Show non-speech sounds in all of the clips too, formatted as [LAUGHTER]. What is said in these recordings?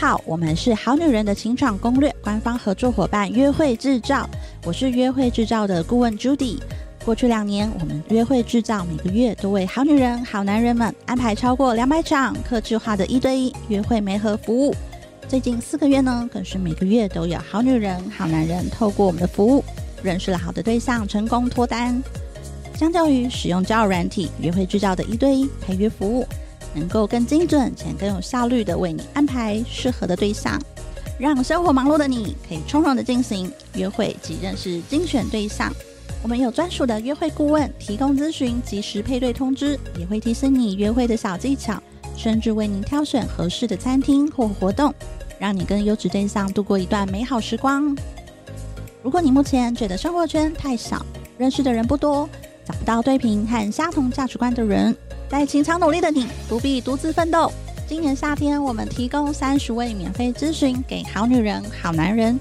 好，我们是好女人的情场攻略官方合作伙伴约会制造，我是约会制造的顾问 Judy。过去两年，我们约会制造每个月都为好女人、好男人们安排超过两百场客制化的一对一约会媒合服务。最近四个月呢，更是每个月都有好女人、好男人透过我们的服务，认识了好的对象，成功脱单。相较于使用交友软体，约会制造的一对一陪约服务，能够更精准且更有效率地为你安排适合的对象，让生活忙碌的你可以从容地进行约会及认识精选对象。我们有专属的约会顾问提供咨询，及时配对通知，也会提醒你约会的小技巧，甚至为您挑选合适的餐厅或活动，让你跟优质对象度过一段美好时光。如果你目前觉得生活圈太小，认识的人不多，找不到对频和相同价值观的人，在情场努力的你不必独自奋斗。今年夏天，我们提供三十位免费咨询给好女人、好男人。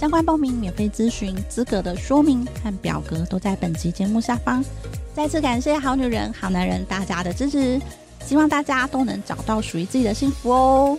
相关报名、免费咨询资格的说明和表格都在本集节目下方。再次感谢好女人、好男人大家的支持，希望大家都能找到属于自己的幸福哦。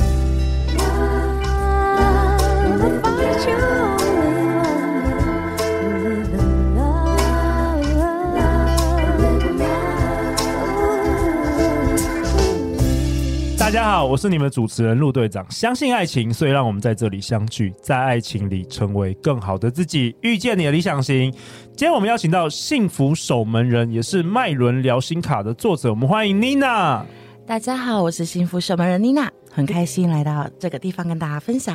大家好，我是你们主持人陆队长。相信爱情，所以让我们在这里相聚，在爱情里成为更好的自己，遇见你的理想型。今天我们邀请到幸福守门人，也是麦伦聊心卡的作者，我们欢迎妮娜。大家好，我是幸福守门人妮娜，很开心来到这个地方跟大家分享。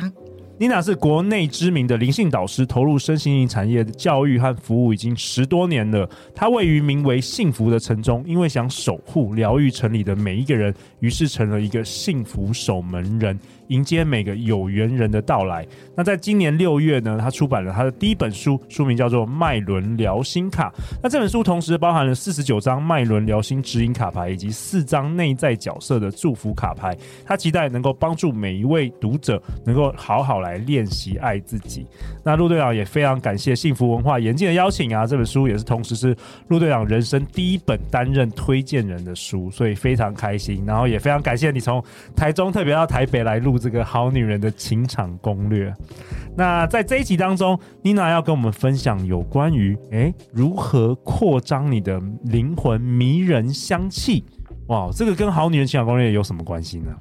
妮娜是国内知名的灵性导师，投入身心灵产业的教育和服务已经十多年了。她位于名为幸福的城中，因为想守护、疗愈城里的每一个人，于是成了一个幸福守门人。迎接每个有缘人的到来。那在今年六月呢，他出版了他的第一本书，书名叫做《脉轮疗心卡》。那这本书同时包含了四十九张脉轮疗心指引卡牌，以及四张内在角色的祝福卡牌。他期待能够帮助每一位读者能够好好来练习爱自己。那陆队长也非常感谢幸福文化严禁的邀请啊，这本书也是同时是陆队长人生第一本担任推荐人的书，所以非常开心。然后也非常感谢你从台中特别到台北来录。这个好女人的情场攻略。那在这一集当中，妮娜要跟我们分享有关于诶如何扩张你的灵魂迷人香气。哇，这个跟好女人情场攻略有什么关系呢？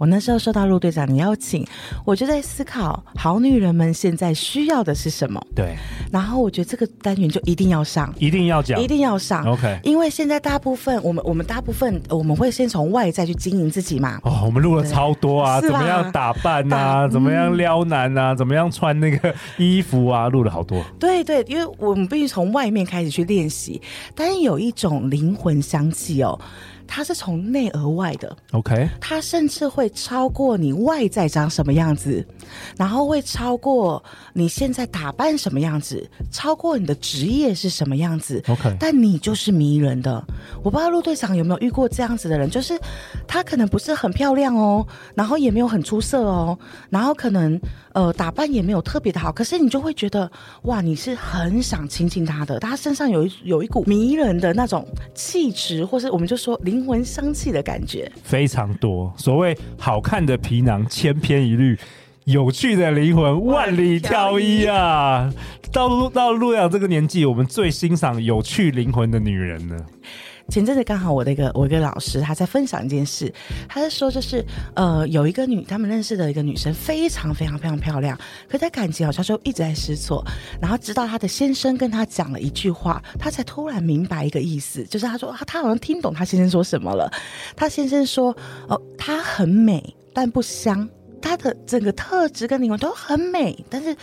我那时候受到陆队长的邀请，我就在思考好女人们现在需要的是什么。对，然后我觉得这个单元就一定要上，一定要讲，一定要上。OK，因为现在大部分我们我们大部分我们会先从外在去经营自己嘛。哦，我们录了超多啊，怎么样打扮啊，怎么样撩男啊，怎么样穿那个衣服啊，录了好多。对对，因为我们必须从外面开始去练习，但是有一种灵魂香气哦。它是从内而外的，OK，它甚至会超过你外在长什么样子，然后会超过你现在打扮什么样子，超过你的职业是什么样子，OK，但你就是迷人的。我不知道陆队长有没有遇过这样子的人，就是他可能不是很漂亮哦，然后也没有很出色哦，然后可能呃打扮也没有特别的好，可是你就会觉得哇，你是很想亲近他的，他身上有一有一股迷人的那种气质，或是我们就说灵。灵魂香气的感觉非常多。所谓好看的皮囊千篇一律，有趣的灵魂万里挑一啊！到陆到陆阳这个年纪，我们最欣赏有趣灵魂的女人呢。前阵子刚好我的一个我一个老师他在分享一件事，他在说就是呃有一个女他们认识的一个女生非常非常非常漂亮，可在感情好像就一直在失措，然后直到他的先生跟他讲了一句话，他才突然明白一个意思，就是他说他好像听懂他先生说什么了。他先生说哦，她很美但不香，她的整个特质跟灵魂都很美，但是。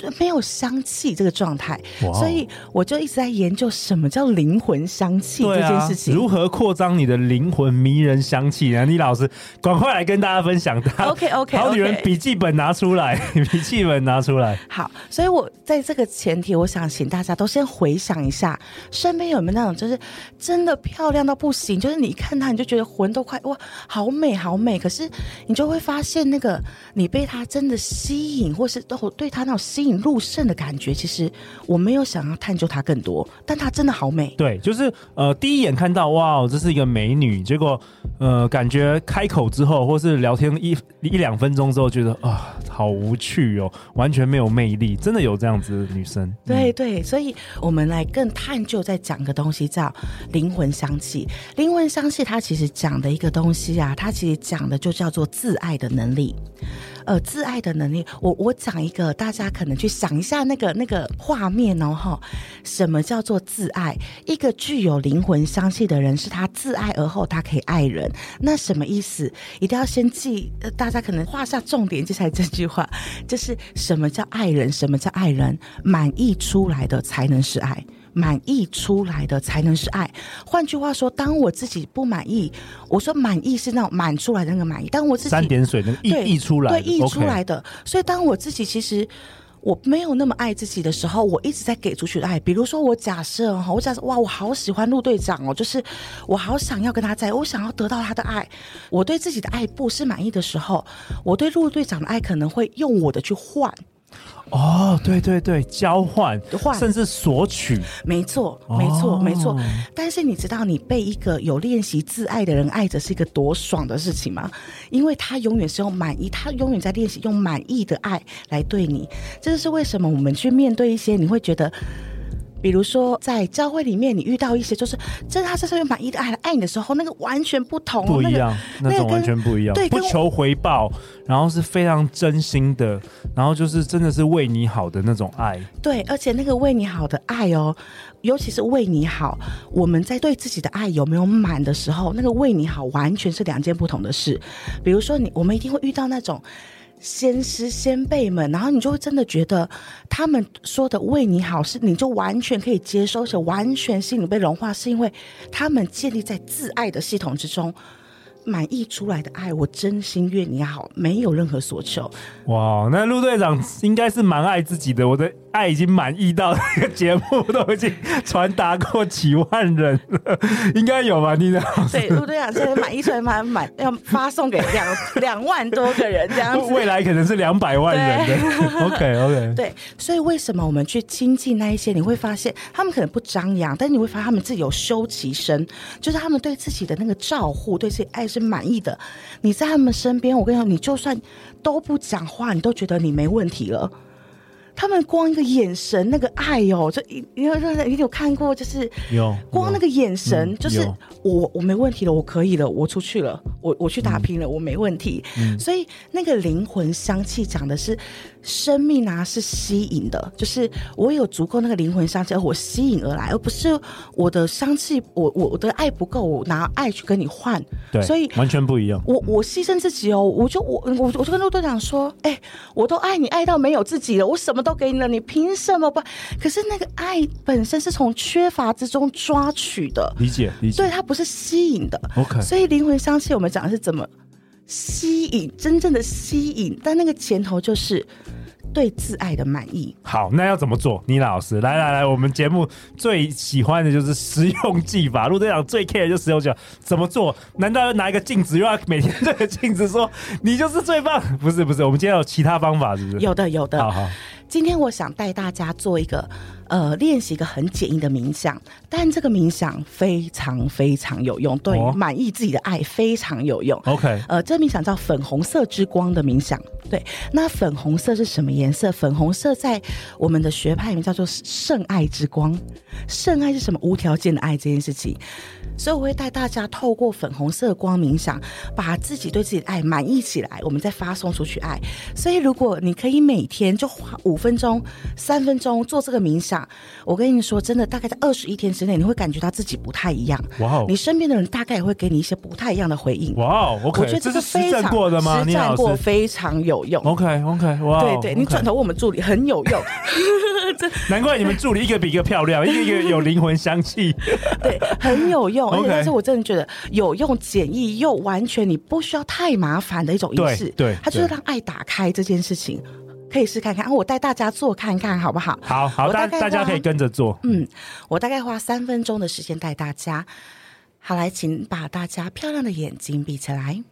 就没有香气这个状态.所以我就一直在研究什么叫灵魂香气这件事情。啊、如何扩张你的灵魂迷人香气呢？李老师，赶快来跟大家分享。OK OK，好女人笔记本拿出来，[LAUGHS] 笔、记本拿出来。好，所以我在这个前提，我想请大家都先回想一下，身边有没有那种就是真的漂亮到不行，就是你一看她你就觉得魂都快哇，好美好美，可是你就会发现那个你被她真的吸引，或是都对她那种吸引。引入胜的感觉，其实我没有想要探究它更多，但它真的好美。对，就是呃，第一眼看到哇，这是一个美女，结果呃，感觉开口之后，或是聊天一一两分钟之后，觉得啊，好无趣哦，完全没有魅力。真的有这样子的女生？对对，所以我们来更探究，再讲个东西叫灵魂香气。灵魂香气它其实讲的一个东西啊，它其实讲的就叫做自爱的能力。呃，自爱的能力，我我讲一个，大家可能去想一下那个那个画面哦，哈，什么叫做自爱？一个具有灵魂香气的人，是他自爱而后，他可以爱人。那什么意思？一定要先记，大家可能画下重点，接下来这句话就是什么叫爱人？什么叫爱人？满意出来的才能是爱。满意出来的才能是爱。换句话说，当我自己不满意，我说满意是那种满出来的那个满意。当我自己三点水能溢溢出来，对，溢出来的。所以，当我自己其实我没有那么爱自己的时候，我一直在给出去的爱。比如说，我假设哈，我假设哇，我好喜欢陆队长哦，就是我好想要跟他在，我想要得到他的爱。我对自己的爱不是满意的时候，我对陆队长的爱可能会用我的去换。哦，对对对，交换，换甚至索取，没错，没错，哦、没错。但是你知道，你被一个有练习自爱的人爱着是一个多爽的事情吗？因为他永远是用满意，他永远在练习用满意的爱来对你。这就是为什么我们去面对一些你会觉得。比如说，在教会里面，你遇到一些就是真的，他身上有满意的爱来爱你的时候，那个完全不同，不一样，那，个、那种完全不一样，对，不求回报，然后是非常真心的，然后就是真的是为你好的那种爱。对，而且那个为你好的爱哦，尤其是为你好，我们在对自己的爱有没有满的时候，那个为你好完全是两件不同的事。比如说你，我们一定会遇到那种。先师先辈们，然后你就会真的觉得他们说的为你好，是你就完全可以接受，而且完全心里被融化，是因为他们建立在自爱的系统之中。满意出来的爱，我真心愿你好，没有任何所求。哇，那陆队长应该是蛮爱自己的。我的爱已经满意到这个节目都已经传达过几万人了，应该有吧？你的对，陆队长现在满意出来满满，要发送给两 [LAUGHS] 两万多个人这样子。未来可能是两百万人的。OK OK。对，所以为什么我们去亲近那一些？你会发现他们可能不张扬，但是你会发现他们自己有修其身，就是他们对自己的那个照护，对自己爱。是满意的，你在他们身边，我跟你说，你就算都不讲话，你都觉得你没问题了。他们光一个眼神，那个爱哦，就你有你有看过，就是有光那个眼神，就是我我没问题了，我可以了，我出去了，我我去打拼了，我没问题。所以那个灵魂香气讲的是生命啊，是吸引的，就是我有足够那个灵魂香气，而我吸引而来，而不是我的香气，我我的爱不够，我拿爱去跟你换。对，所以完全不一样。我我牺牲自己哦，我就我我我就跟陆队长说，哎，我都爱你爱到没有自己了，我什么都。都给你了，你凭什么不？可是那个爱本身是从缺乏之中抓取的，理解理解。对，它不是吸引的。OK，所以灵魂香气，我们讲的是怎么吸引，真正的吸引，但那个前头就是。对自爱的满意。好，那要怎么做？倪老师，来来来，我们节目最喜欢的就是实用技法。陆队长最 care 的就是实用技法，怎么做？难道要拿一个镜子，又要每天对着镜子说你就是最棒？不是不是，我们今天有其他方法，是不是？有的有的。好好。今天我想带大家做一个，呃，练习一个很简易的冥想，但这个冥想非常非常有用，对满意自己的爱非常有用。OK，呃，这冥想叫粉红色之光的冥想。对，那粉红色是什么颜色？粉红色在我们的学派里面叫做圣爱之光。圣爱是什么？无条件的爱这件事情。所以我会带大家透过粉红色光冥想，把自己对自己的爱满意起来，我们再发送出去爱。所以如果你可以每天就花五分钟、三分钟做这个冥想，我跟你说，真的，大概在二十一天之内，你会感觉到自己不太一样。哇你身边的人大概也会给你一些不太一样的回应。哇 okay, 我觉得这是非常实战过的吗？实战过，非常有用。OK OK，哇，对对，你转头问我们助理很有用。[LAUGHS] 难怪你们助理一个比一个漂亮，一个一个有灵魂香气。[LAUGHS] 对，很有用。[LAUGHS] 而且，但是我真的觉得有用、简易又完全你不需要太麻烦的一种仪式。对，对它就是让爱打开这件事情，可以试看看。我带大家做看看好不好？好好，大大家可以跟着做。嗯，我大概花三分钟的时间带大家。好，来，请把大家漂亮的眼睛闭起来。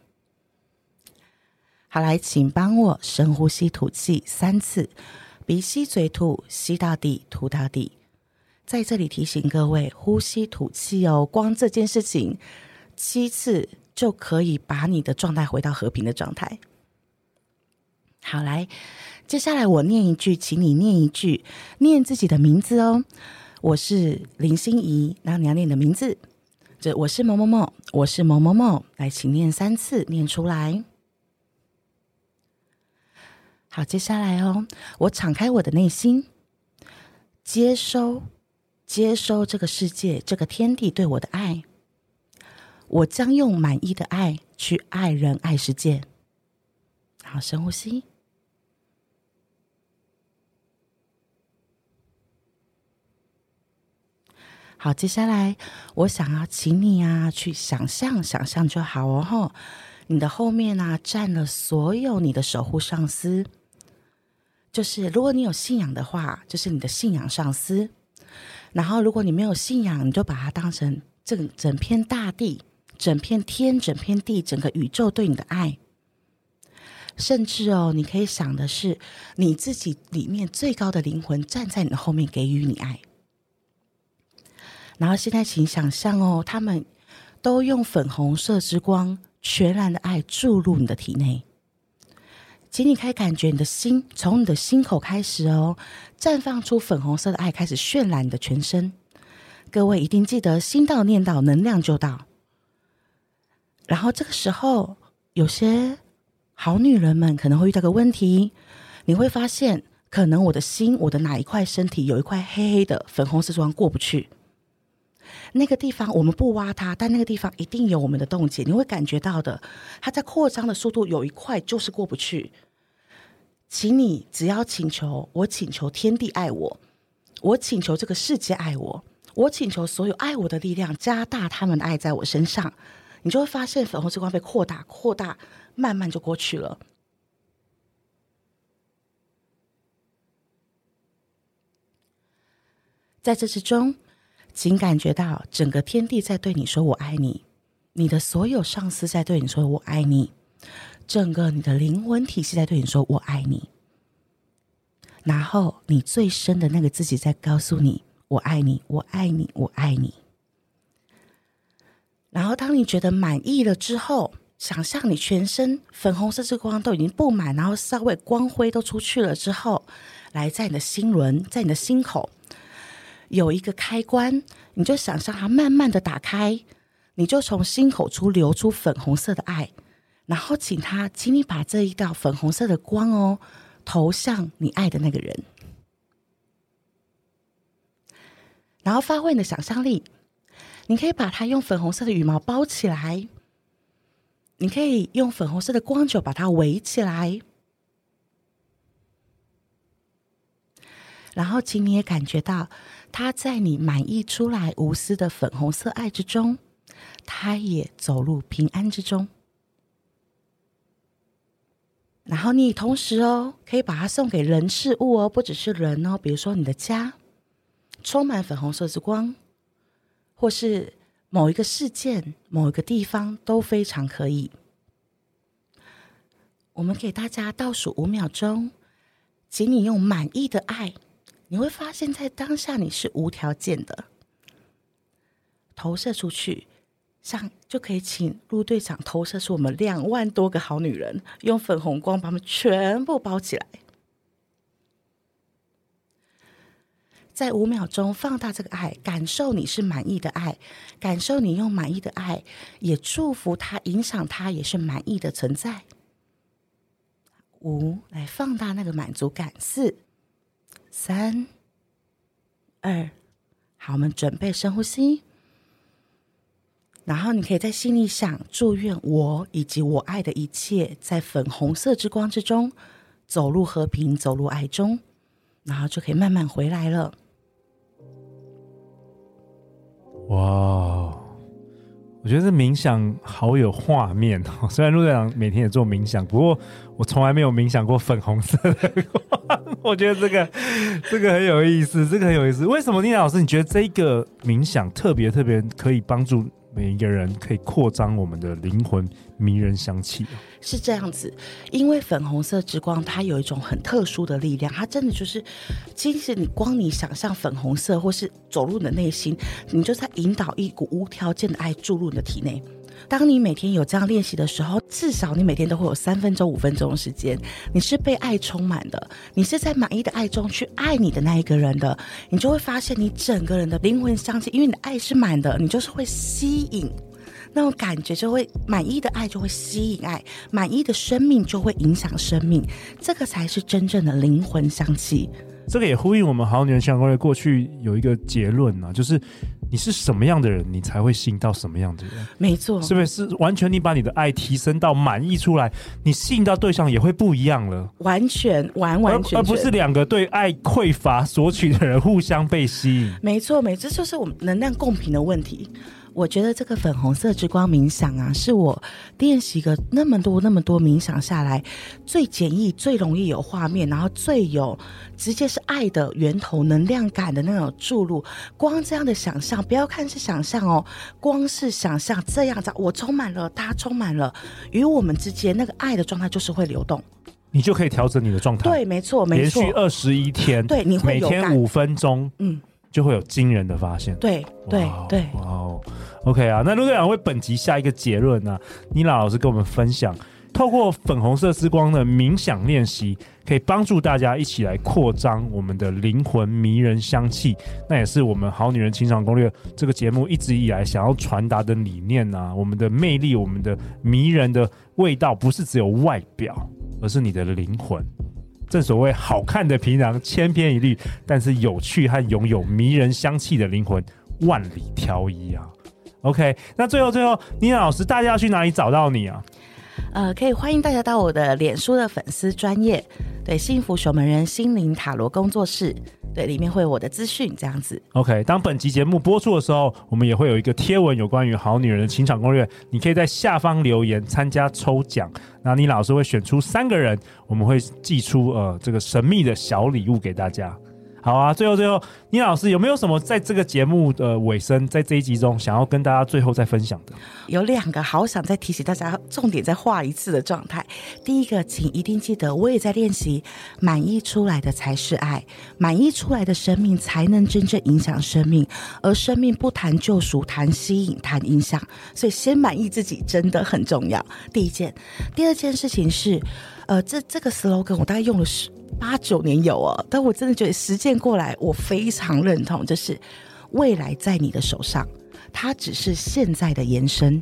好，来，请帮我深呼吸吐气三次。鼻吸嘴吐，吸到底，吐到底。在这里提醒各位，呼吸吐气哦，光这件事情七次就可以把你的状态回到和平的状态。好，来，接下来我念一句，请你念一句，念自己的名字哦。我是林心怡，然后你要念你的名字。这我是某某某，我是某某某。来，请念三次，念出来。好，接下来哦，我敞开我的内心，接收。接收这个世界、这个天地对我的爱，我将用满意的爱去爱人、爱世界。好，深呼吸。好，接下来我想要请你啊，去想象，想象就好哦。吼，你的后面啊，站了所有你的守护上司，就是如果你有信仰的话，就是你的信仰上司。然后，如果你没有信仰，你就把它当成整整片大地、整片天、整片地、整个宇宙对你的爱。甚至哦，你可以想的是，你自己里面最高的灵魂站在你的后面，给予你爱。然后现在，请想象哦，他们都用粉红色之光、全然的爱注入你的体内。请你可以感觉你的心从你的心口开始哦，绽放出粉红色的爱，开始渲染你的全身。各位一定记得，心到念到，能量就到。然后这个时候，有些好女人们可能会遇到个问题，你会发现，可能我的心，我的哪一块身体有一块黑黑的粉红色之光过不去。那个地方我们不挖它，但那个地方一定有我们的洞见，你会感觉到的。它在扩张的速度有一块就是过不去。请你只要请求，我请求天地爱我，我请求这个世界爱我，我请求所有爱我的力量加大他们的爱在我身上，你就会发现粉红之光被扩大、扩大，慢慢就过去了。在这之中。请感觉到整个天地在对你说“我爱你”，你的所有上司在对你说“我爱你”，整个你的灵魂体系在对你说“我爱你”，然后你最深的那个自己在告诉你“我爱你，我爱你，我爱你”。然后当你觉得满意了之后，想象你全身粉红色之光都已经布满，然后稍微光辉都出去了之后，来在你的心轮，在你的心口。有一个开关，你就想象它慢慢的打开，你就从心口处流出粉红色的爱，然后请他，请你把这一道粉红色的光哦，投向你爱的那个人，然后发挥你的想象力，你可以把它用粉红色的羽毛包起来，你可以用粉红色的光球把它围起来。然后，请你也感觉到，他在你满溢出来无私的粉红色爱之中，他也走入平安之中。然后，你同时哦，可以把它送给人事物哦，不只是人哦，比如说你的家，充满粉红色之光，或是某一个事件、某一个地方都非常可以。我们给大家倒数五秒钟，请你用满意的爱。你会发现在当下你是无条件的投射出去，像就可以请陆队长投射出我们两万多个好女人，用粉红光把他们全部包起来。在五秒钟放大这个爱，感受你是满意的爱，感受你用满意的爱，也祝福他，影响他也是满意的存在。五，来放大那个满足感。四。三、二，好，我们准备深呼吸。然后你可以在心里想：祝愿我以及我爱的一切，在粉红色之光之中，走入和平，走入爱中，然后就可以慢慢回来了。哇！我觉得这冥想好有画面哦。[LAUGHS] 虽然陆队长每天也做冥想，不过我从来没有冥想过粉红色的。我觉得这个这个很有意思，这个很有意思。为什么丽娜老师你觉得这个冥想特别特别可以帮助每一个人可以扩张我们的灵魂，迷人香气。是这样子，因为粉红色之光它有一种很特殊的力量，它真的就是，其实你光你想象粉红色，或是走入你的内心，你就在引导一股无条件的爱注入你的体内。当你每天有这样练习的时候，至少你每天都会有三分钟、五分钟的时间，你是被爱充满的，你是在满意的爱中去爱你的那一个人的，你就会发现你整个人的灵魂香气，因为你的爱是满的，你就是会吸引那种感觉，就会满意的爱就会吸引爱，满意的生命就会影响生命，这个才是真正的灵魂香气。这个也呼应我们好女人相关的过去有一个结论啊，就是。你是什么样的人，你才会吸引到什么样的人？没错，是不是？是完全你把你的爱提升到满意出来，你吸引到对象也会不一样了。完全完完全全，而不是两个对爱匮乏索取的人互相被吸引。没错，没错，这就是我们能量共频的问题。我觉得这个粉红色之光冥想啊，是我练习个那么多那么多冥想下来最简易、最容易有画面，然后最有直接是爱的源头、能量感的那种注入。光这样的想象，不要看是想象哦，光是想象这样子，我充满了，他充满了，与我们之间那个爱的状态就是会流动，你就可以调整你的状态。对，没错，没错，连续二十一天，对，你会每天五分钟，嗯。就会有惊人的发现。对对对，哇哦，OK 啊，那陆队长为本集下一个结论呢、啊？妮娜老师跟我们分享，透过粉红色之光的冥想练习，可以帮助大家一起来扩张我们的灵魂迷人香气。那也是我们好女人情场攻略这个节目一直以来想要传达的理念啊。我们的魅力，我们的迷人的味道，不是只有外表，而是你的灵魂。正所谓好看的皮囊千篇一律，但是有趣和拥有迷人香气的灵魂万里挑一啊。OK，那最后最后，妮娜老师，大家要去哪里找到你啊？呃，可以欢迎大家到我的脸书的粉丝专业，对，幸福守门人心灵塔罗工作室。对，里面会有我的资讯，这样子。OK，当本集节目播出的时候，我们也会有一个贴文，有关于好女人的情场攻略，你可以在下方留言参加抽奖。那你老师会选出三个人，我们会寄出呃这个神秘的小礼物给大家。好啊，最后最后，倪老师有没有什么在这个节目的尾声，在这一集中想要跟大家最后再分享的？有两个好想再提醒大家，重点再画一次的状态。第一个，请一定记得，我也在练习，满意出来的才是爱，满意出来的生命才能真正影响生命，而生命不谈救赎，谈吸引，谈影响，所以先满意自己真的很重要。第一件，第二件事情是，呃，这这个 slogan 我大概用了十。八九年有哦，但我真的觉得实践过来，我非常认同，就是未来在你的手上，它只是现在的延伸。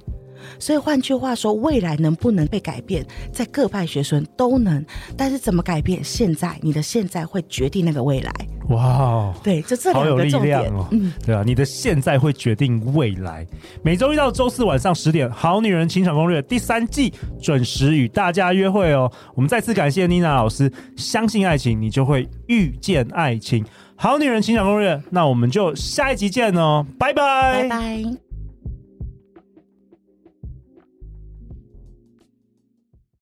所以换句话说，未来能不能被改变，在各派学生都能，但是怎么改变？现在你的现在会决定那个未来。哇，对，就这两个重点，好有力量哦。嗯，对啊，你的现在会决定未来。每周一到周四晚上十点，《好女人情场攻略》第三季准时与大家约会哦。我们再次感谢妮娜老师，相信爱情，你就会遇见爱情。《好女人情场攻略》，那我们就下一集见哦，拜拜，拜拜。